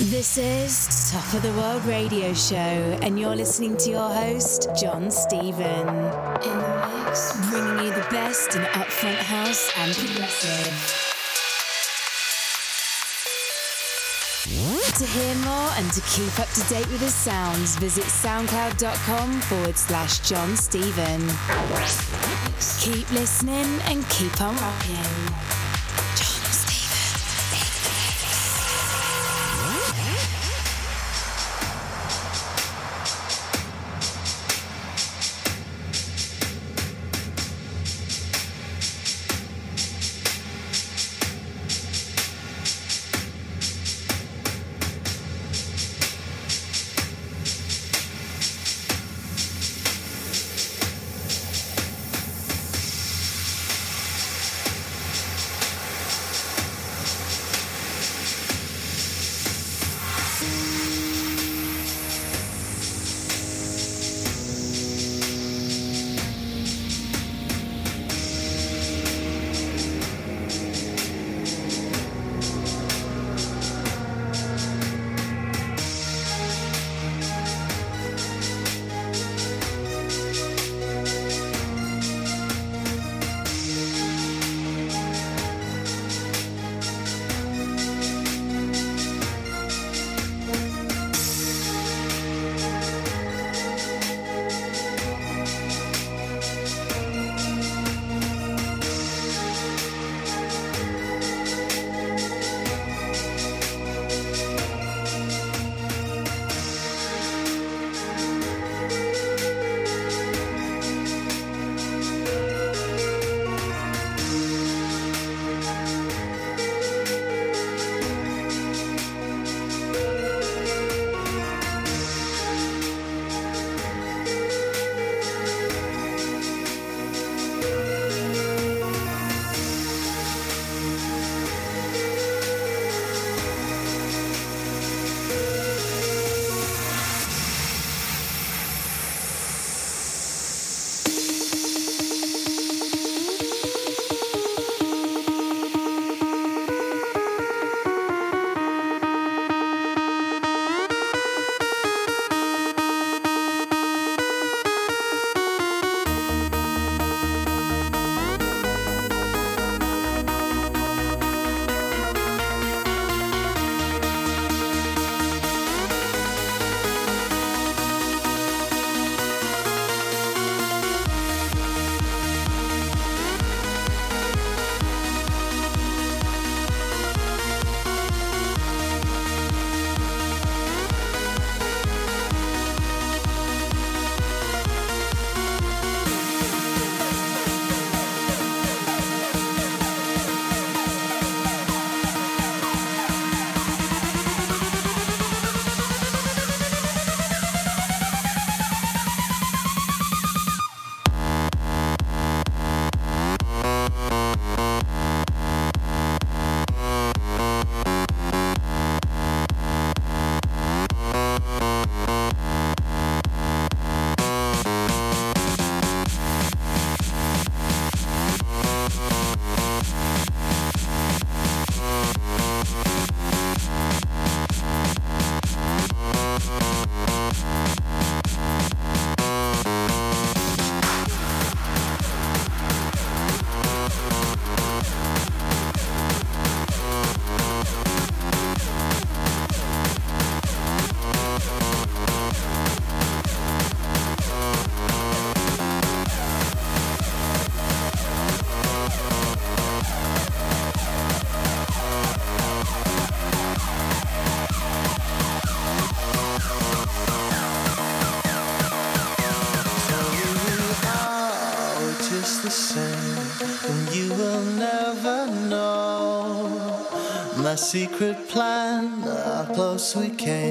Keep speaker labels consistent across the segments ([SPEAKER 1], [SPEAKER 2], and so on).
[SPEAKER 1] This is Top of the World Radio Show, and you're listening to your host, John Stephen. In the mix, bringing you the best in upfront house and progressive. To hear more and to keep up to date with his sounds, visit soundcloud.com forward slash John Stephen. Keep listening and keep on rocking.
[SPEAKER 2] Secret plan, how close we came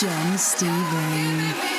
[SPEAKER 3] John Stephen.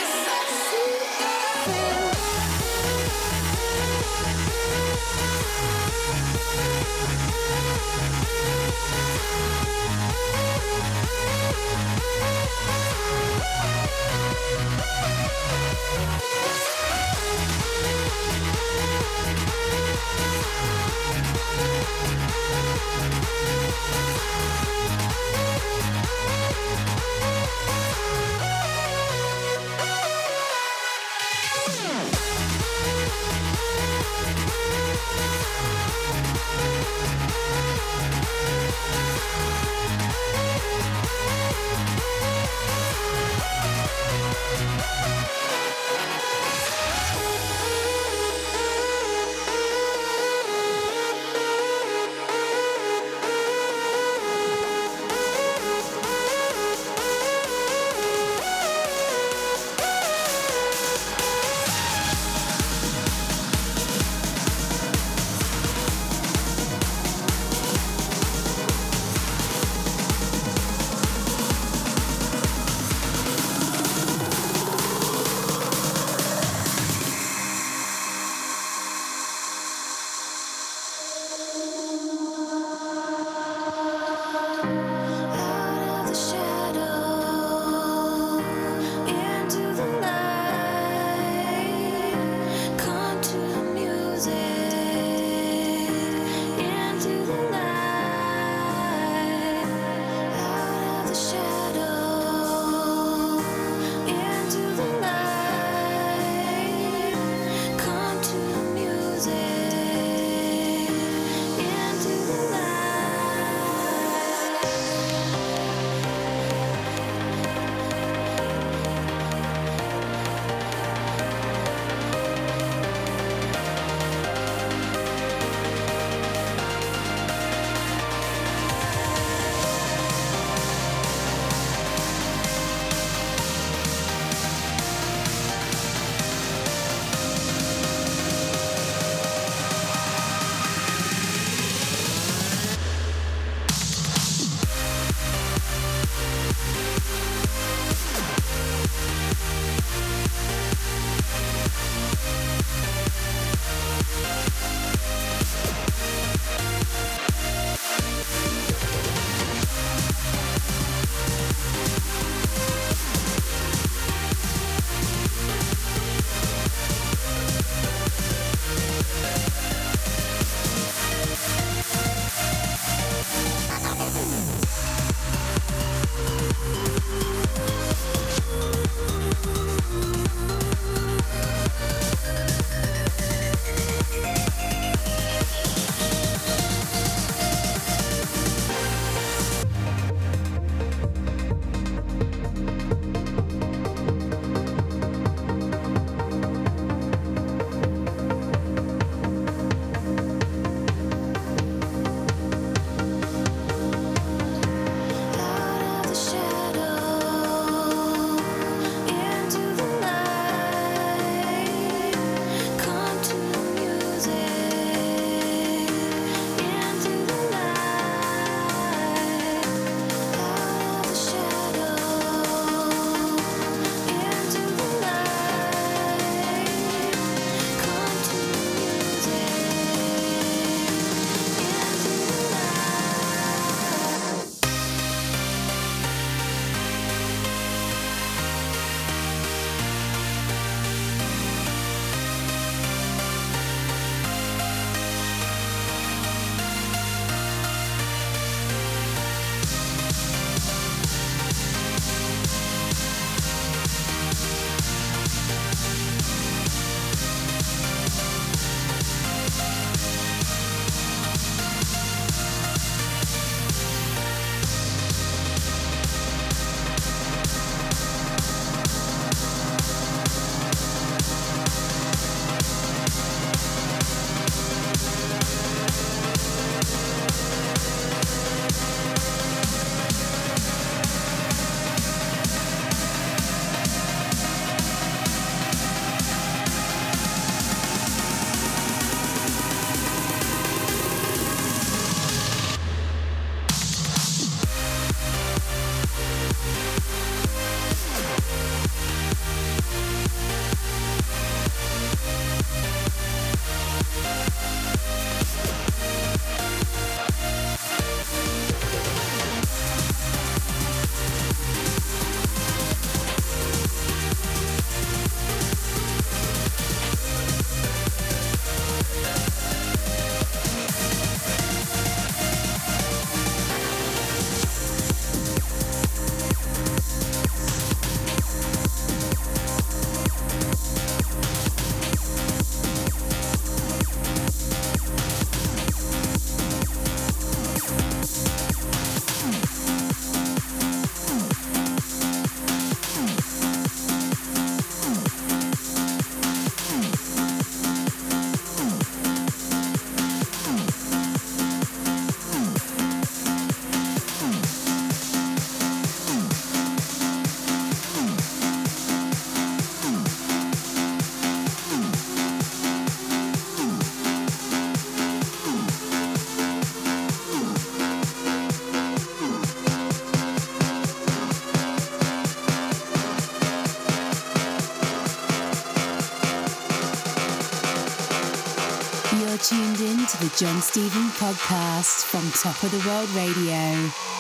[SPEAKER 1] John Stephen podcast from Top of the World Radio.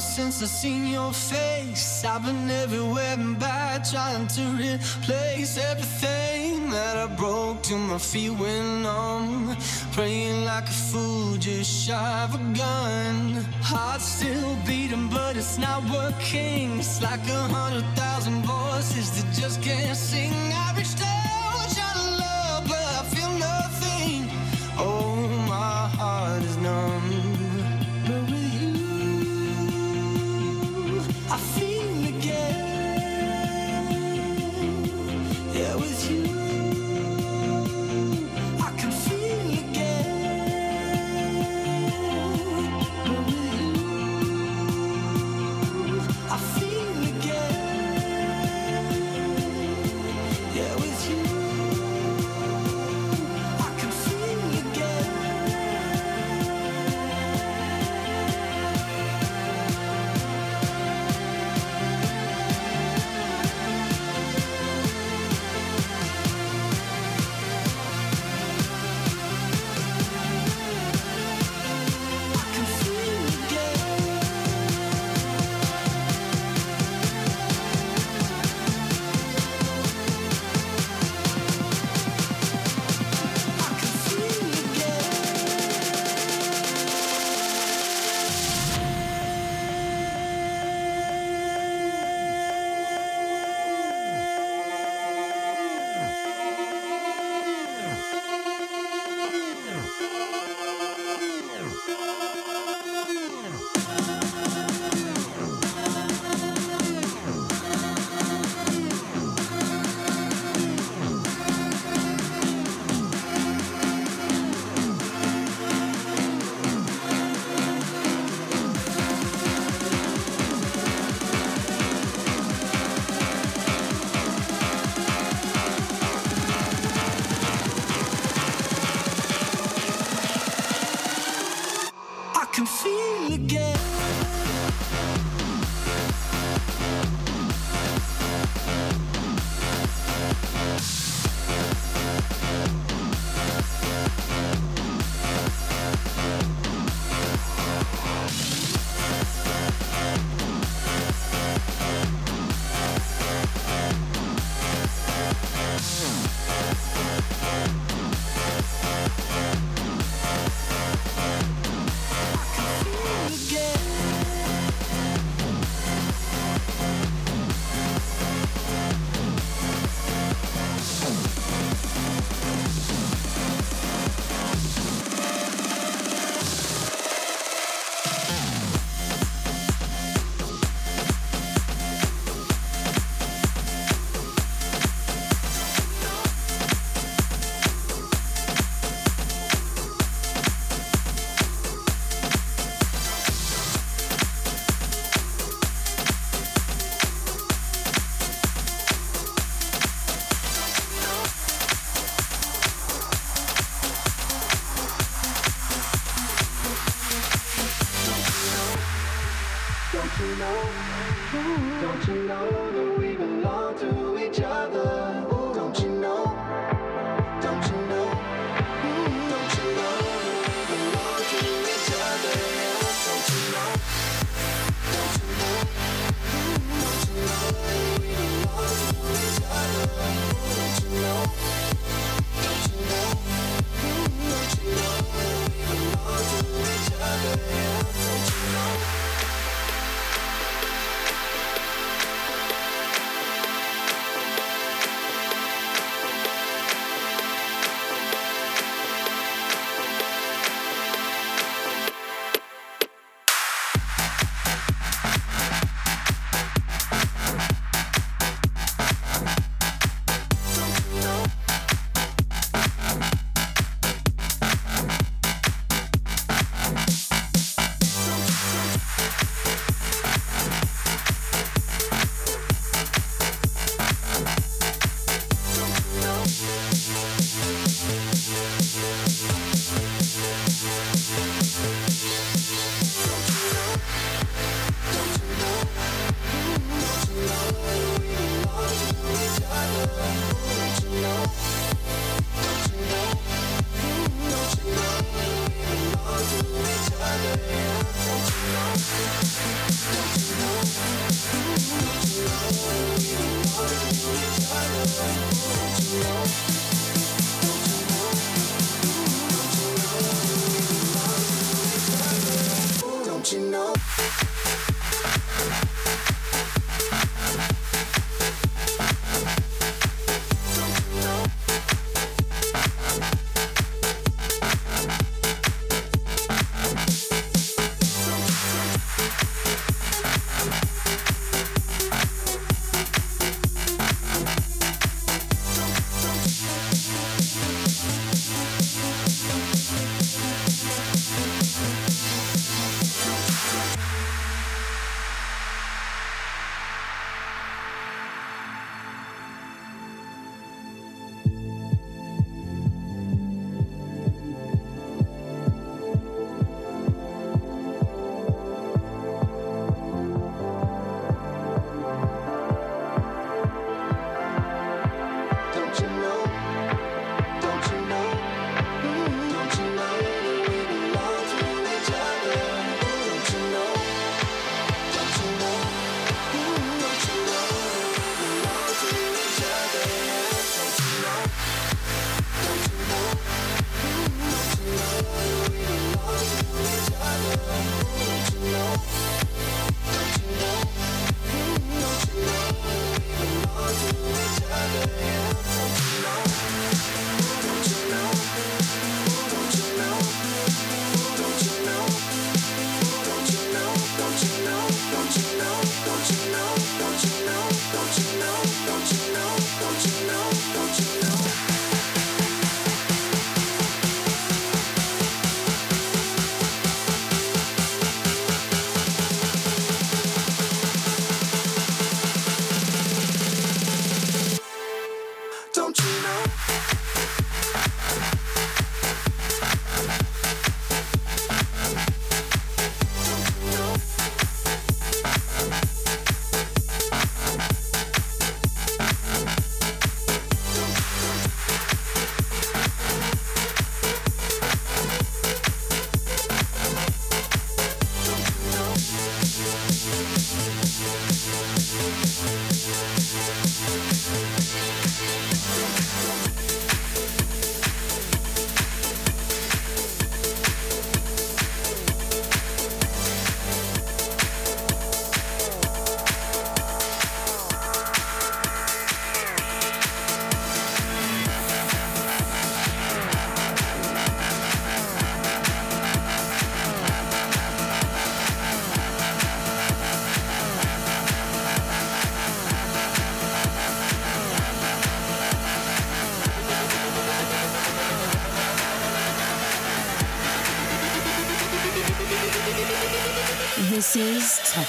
[SPEAKER 4] Since I seen your face. I've been everywhere and back, trying to replace everything that I broke till my feet went numb. Praying like a fool, just shy of a gun. Heart still beating, but it's not working. It's like a hundred thousand voices that just can't sing. I reached out,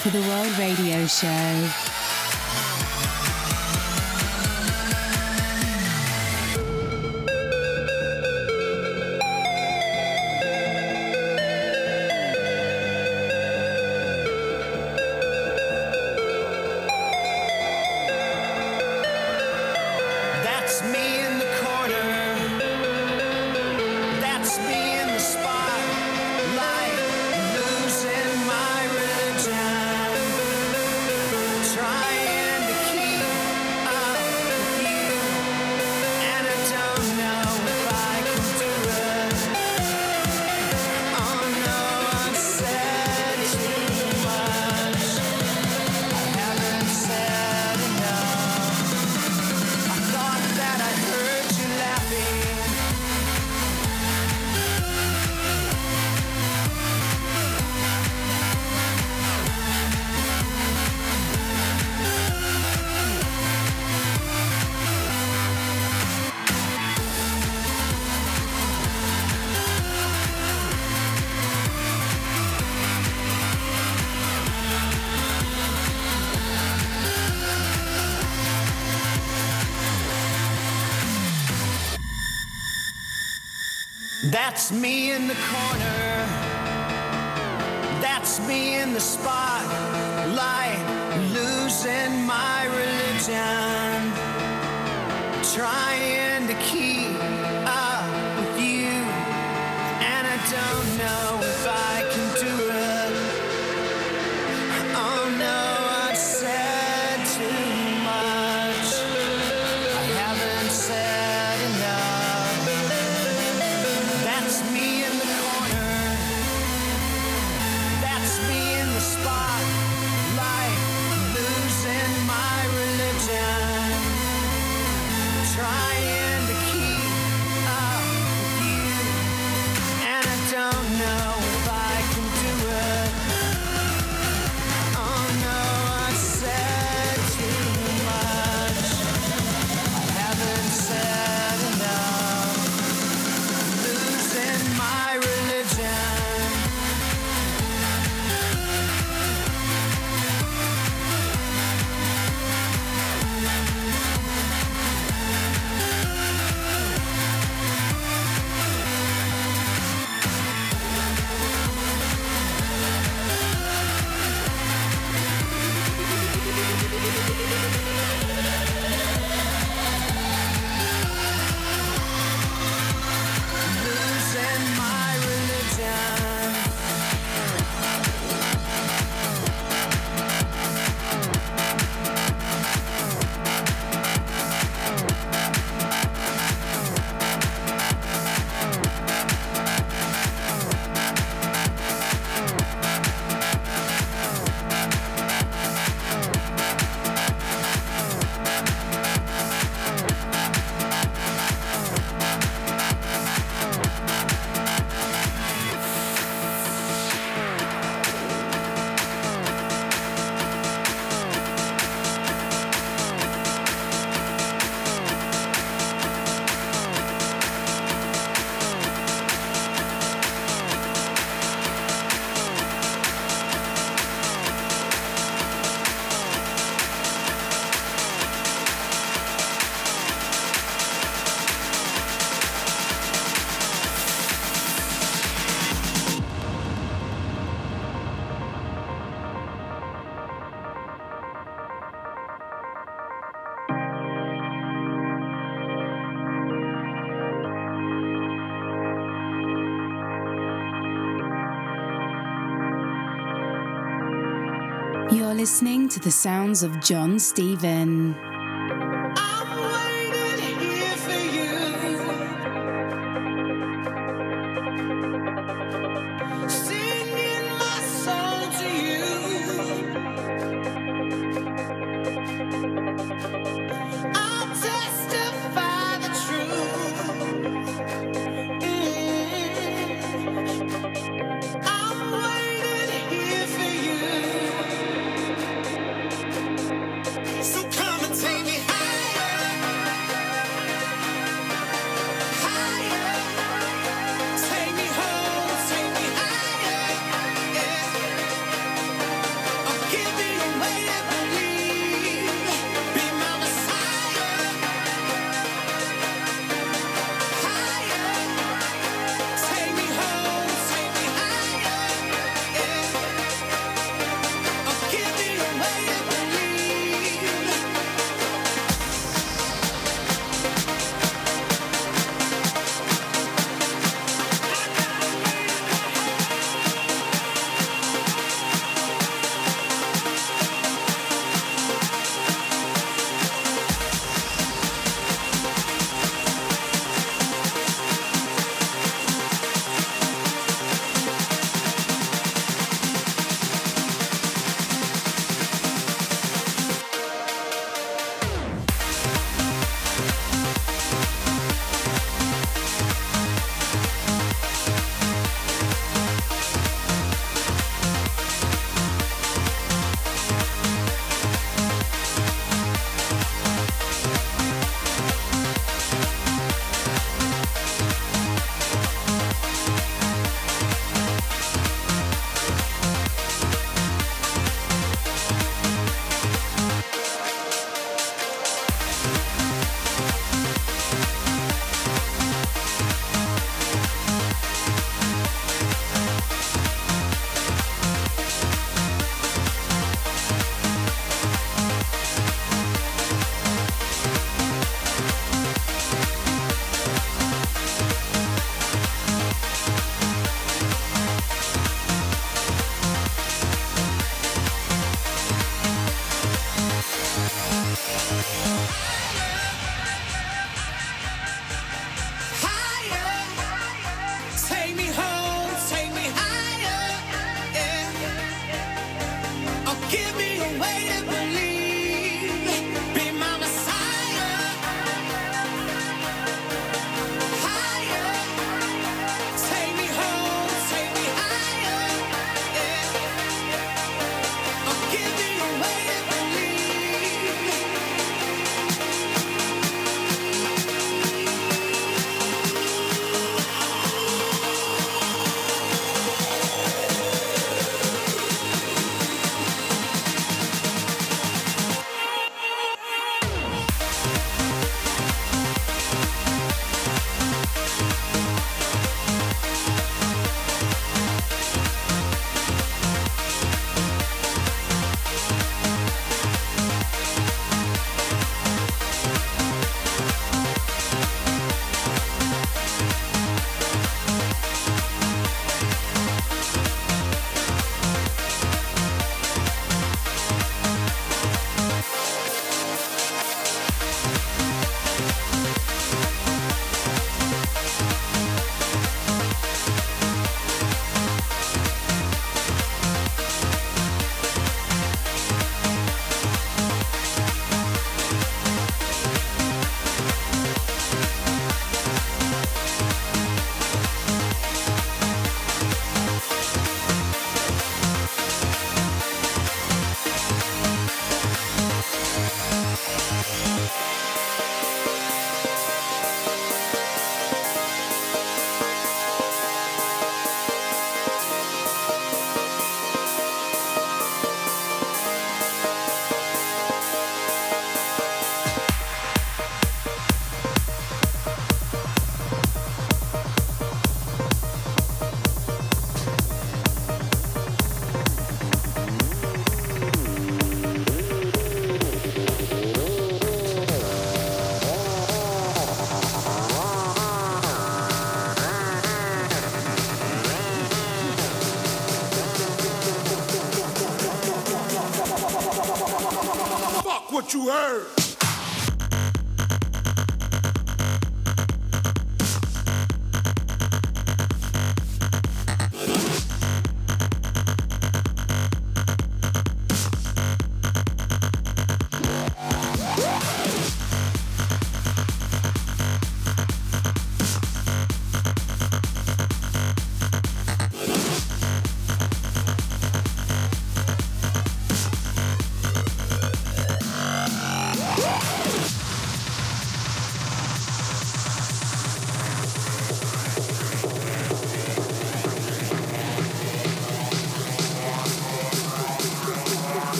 [SPEAKER 1] for the World Radio Show.
[SPEAKER 2] That's me in the corner. That's me in the spotlight, losing my religion. Trying to keep up with you, and I don't know if I.
[SPEAKER 1] listening to the sounds of John Stephen.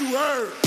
[SPEAKER 2] You
[SPEAKER 4] heard.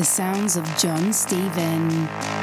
[SPEAKER 1] The sounds of John Stephen.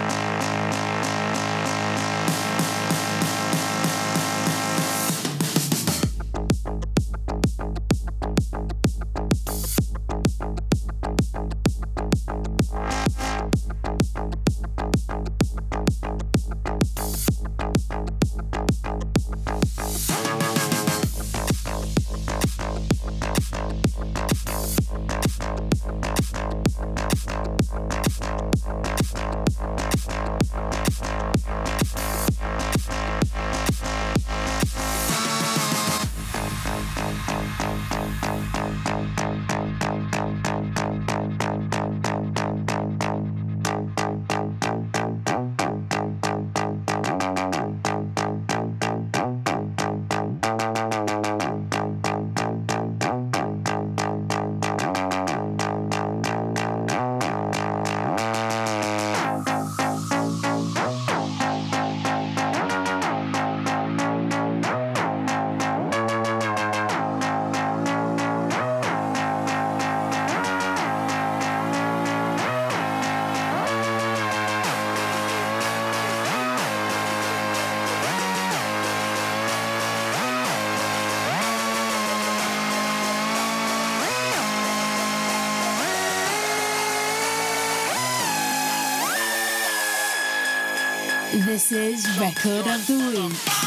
[SPEAKER 1] This is Record of the Week.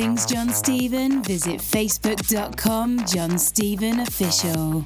[SPEAKER 1] Things John Stephen, visit facebook.com John Stephen Official.